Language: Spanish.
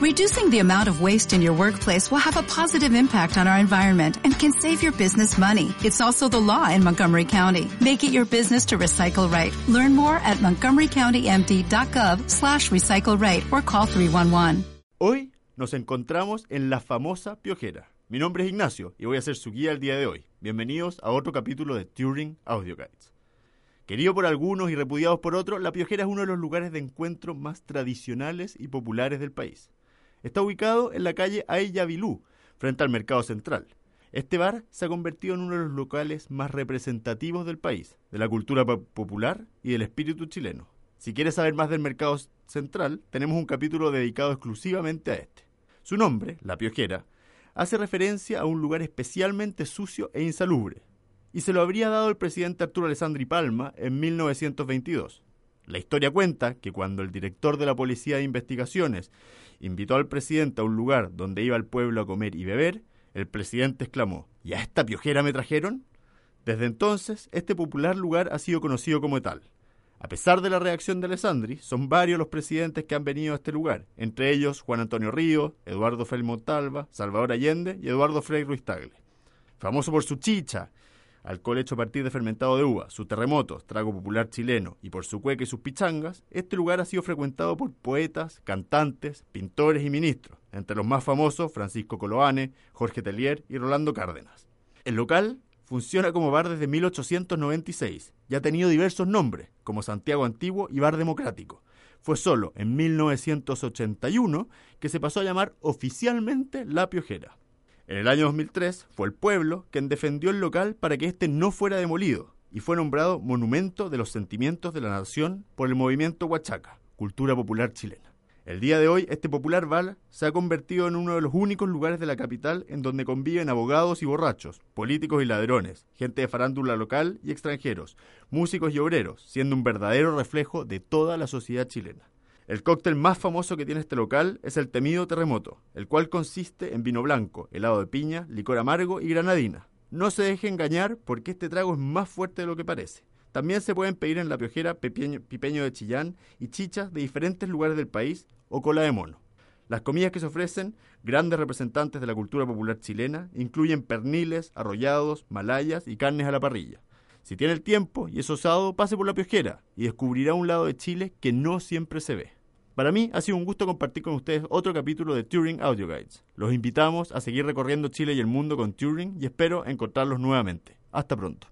Reducing the amount of waste in your workplace will have a positive impact on our environment and can save your business money. It's also the law in Montgomery County. Make it your business to recycle right. Learn more at montgomerycountymd.gov slash recycle right or call 311. Hoy nos encontramos en la famosa Piojera. Mi nombre es Ignacio y voy a ser su guía el día de hoy. Bienvenidos a otro capítulo de Turing Audio Guides. Querido por algunos y repudiados por otros, La Piojera es uno de los lugares de encuentro más tradicionales y populares del país. Está ubicado en la calle Ayavilú, frente al Mercado Central. Este bar se ha convertido en uno de los locales más representativos del país, de la cultura popular y del espíritu chileno. Si quieres saber más del Mercado Central, tenemos un capítulo dedicado exclusivamente a este. Su nombre, La Piojera, hace referencia a un lugar especialmente sucio e insalubre, y se lo habría dado el presidente Arturo Alessandri Palma en 1922. La historia cuenta que cuando el director de la Policía de Investigaciones invitó al presidente a un lugar donde iba el pueblo a comer y beber, el presidente exclamó, ¿y a esta piojera me trajeron? Desde entonces, este popular lugar ha sido conocido como tal. A pesar de la reacción de Alessandri, son varios los presidentes que han venido a este lugar, entre ellos Juan Antonio Río, Eduardo Frei Montalva, Salvador Allende y Eduardo Frei Ruiz Tagle. Famoso por su chicha, alcohol hecho a partir de fermentado de uva, sus terremotos, trago popular chileno, y por su cueca y sus pichangas, este lugar ha sido frecuentado por poetas, cantantes, pintores y ministros, entre los más famosos Francisco Coloane, Jorge Tellier y Rolando Cárdenas. El local funciona como bar desde 1896 y ha tenido diversos nombres, como Santiago Antiguo y Bar Democrático. Fue solo en 1981 que se pasó a llamar oficialmente La Piojera. En el año 2003 fue el pueblo quien defendió el local para que éste no fuera demolido y fue nombrado Monumento de los Sentimientos de la Nación por el movimiento Huachaca, cultura popular chilena. El día de hoy, este popular bar se ha convertido en uno de los únicos lugares de la capital en donde conviven abogados y borrachos, políticos y ladrones, gente de farándula local y extranjeros, músicos y obreros, siendo un verdadero reflejo de toda la sociedad chilena. El cóctel más famoso que tiene este local es el temido terremoto, el cual consiste en vino blanco, helado de piña, licor amargo y granadina. No se deje engañar porque este trago es más fuerte de lo que parece. También se pueden pedir en la piojera pipeño de Chillán y chichas de diferentes lugares del país o cola de mono. Las comidas que se ofrecen, grandes representantes de la cultura popular chilena, incluyen perniles, arrollados, malayas y carnes a la parrilla. Si tiene el tiempo y es osado, pase por la piojera y descubrirá un lado de Chile que no siempre se ve. Para mí ha sido un gusto compartir con ustedes otro capítulo de Turing Audio Guides. Los invitamos a seguir recorriendo Chile y el mundo con Turing y espero encontrarlos nuevamente. Hasta pronto.